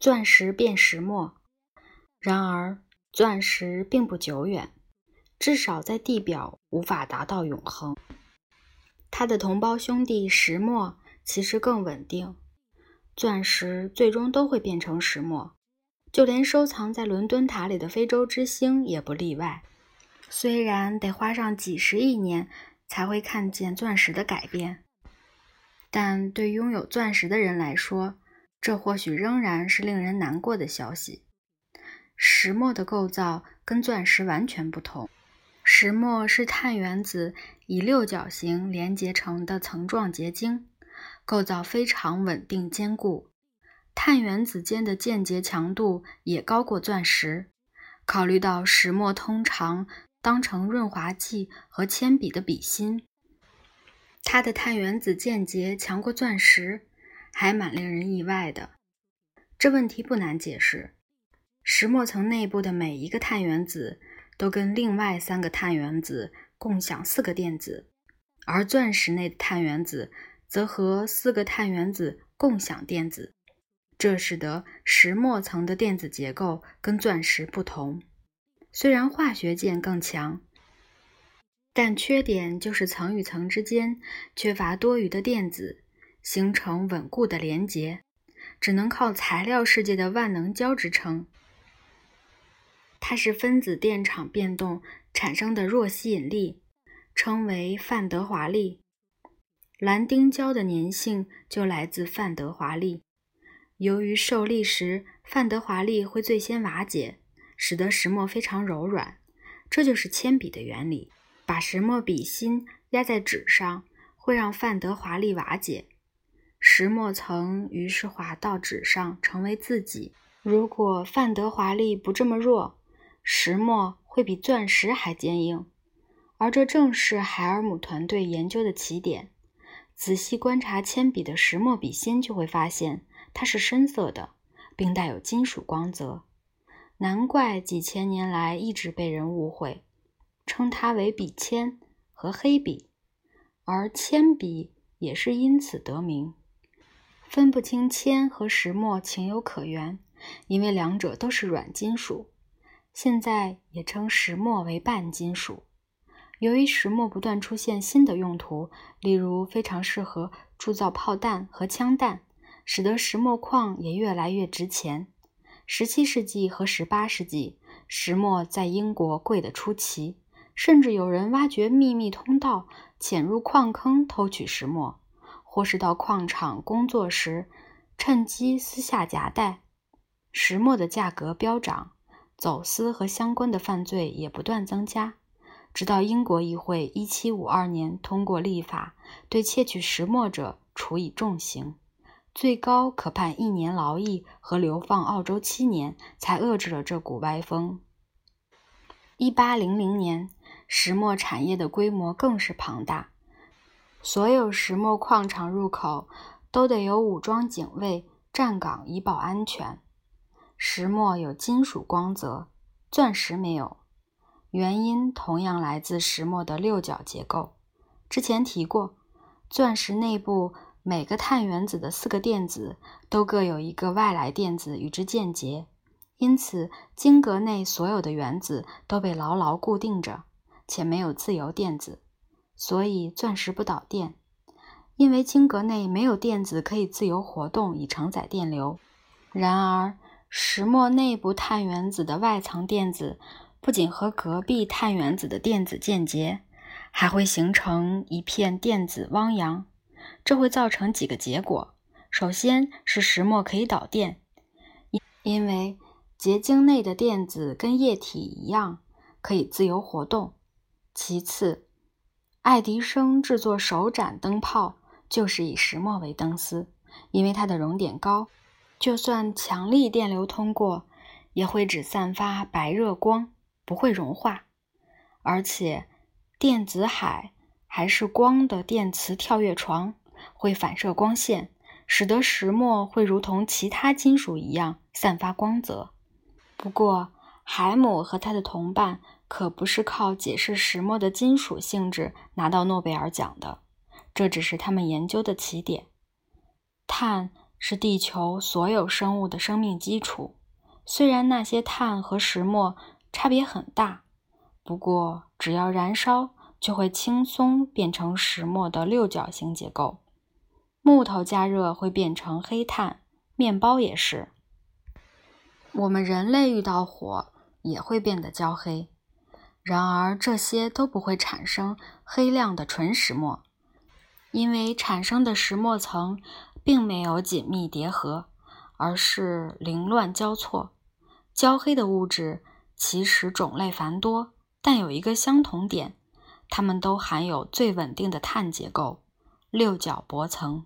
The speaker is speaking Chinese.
钻石变石墨。然而，钻石并不久远，至少在地表无法达到永恒。它的同胞兄弟石墨其实更稳定。钻石最终都会变成石墨，就连收藏在伦敦塔里的非洲之星也不例外。虽然得花上几十亿年才会看见钻石的改变，但对拥有钻石的人来说，这或许仍然是令人难过的消息。石墨的构造跟钻石完全不同，石墨是碳原子以六角形连结成的层状结晶。构造非常稳定坚固，碳原子间的间接强度也高过钻石。考虑到石墨通常当成润滑剂和铅笔的笔芯，它的碳原子间接强过钻石，还蛮令人意外的。这问题不难解释：石墨层内部的每一个碳原子都跟另外三个碳原子共享四个电子，而钻石内的碳原子。则和四个碳原子共享电子，这使得石墨层的电子结构跟钻石不同。虽然化学键更强，但缺点就是层与层之间缺乏多余的电子，形成稳固的连结，只能靠材料世界的万能胶支撑。它是分子电场变动产生的弱吸引力，称为范德华力。蓝丁胶的粘性就来自范德华力。由于受力时范德华力会最先瓦解，使得石墨非常柔软。这就是铅笔的原理。把石墨笔芯压在纸上，会让范德华力瓦解，石墨层于是滑到纸上，成为自己。如果范德华力不这么弱，石墨会比钻石还坚硬。而这正是海尔姆团队研究的起点。仔细观察铅笔的石墨笔芯，就会发现它是深色的，并带有金属光泽。难怪几千年来一直被人误会，称它为笔铅和黑笔，而铅笔也是因此得名。分不清铅和石墨情有可原，因为两者都是软金属，现在也称石墨为半金属。由于石墨不断出现新的用途，例如非常适合铸造炮弹和枪弹，使得石墨矿也越来越值钱。十七世纪和十八世纪，石墨在英国贵得出奇，甚至有人挖掘秘密通道，潜入矿坑偷取石墨，或是到矿场工作时趁机私下夹带。石墨的价格飙涨，走私和相关的犯罪也不断增加。直到英国议会1752年通过立法，对窃取石墨者处以重刑，最高可判一年劳役和流放澳洲七年，才遏制了这股歪风。1800年，石墨产业的规模更是庞大，所有石墨矿场入口都得有武装警卫站岗以保安全。石墨有金属光泽，钻石没有。原因同样来自石墨的六角结构。之前提过，钻石内部每个碳原子的四个电子都各有一个外来电子与之间结，因此晶格内所有的原子都被牢牢固定着，且没有自由电子，所以钻石不导电。因为晶格内没有电子可以自由活动以承载电流。然而，石墨内部碳原子的外层电子。不仅和隔壁碳原子的电子间结，还会形成一片电子汪洋。这会造成几个结果：首先是石墨可以导电，因因为结晶内的电子跟液体一样可以自由活动；其次，爱迪生制作手盏灯泡就是以石墨为灯丝，因为它的熔点高，就算强力电流通过，也会只散发白热光。不会融化，而且电子海还是光的电磁跳跃床，会反射光线，使得石墨会如同其他金属一样散发光泽。不过，海姆和他的同伴可不是靠解释石墨的金属性质拿到诺贝尔奖的，这只是他们研究的起点。碳是地球所有生物的生命基础。虽然那些碳和石墨差别很大，不过只要燃烧，就会轻松变成石墨的六角形结构。木头加热会变成黑炭，面包也是。我们人类遇到火也会变得焦黑，然而这些都不会产生黑亮的纯石墨，因为产生的石墨层并没有紧密叠合，而是凌乱交错。焦黑的物质其实种类繁多，但有一个相同点，它们都含有最稳定的碳结构——六角箔层。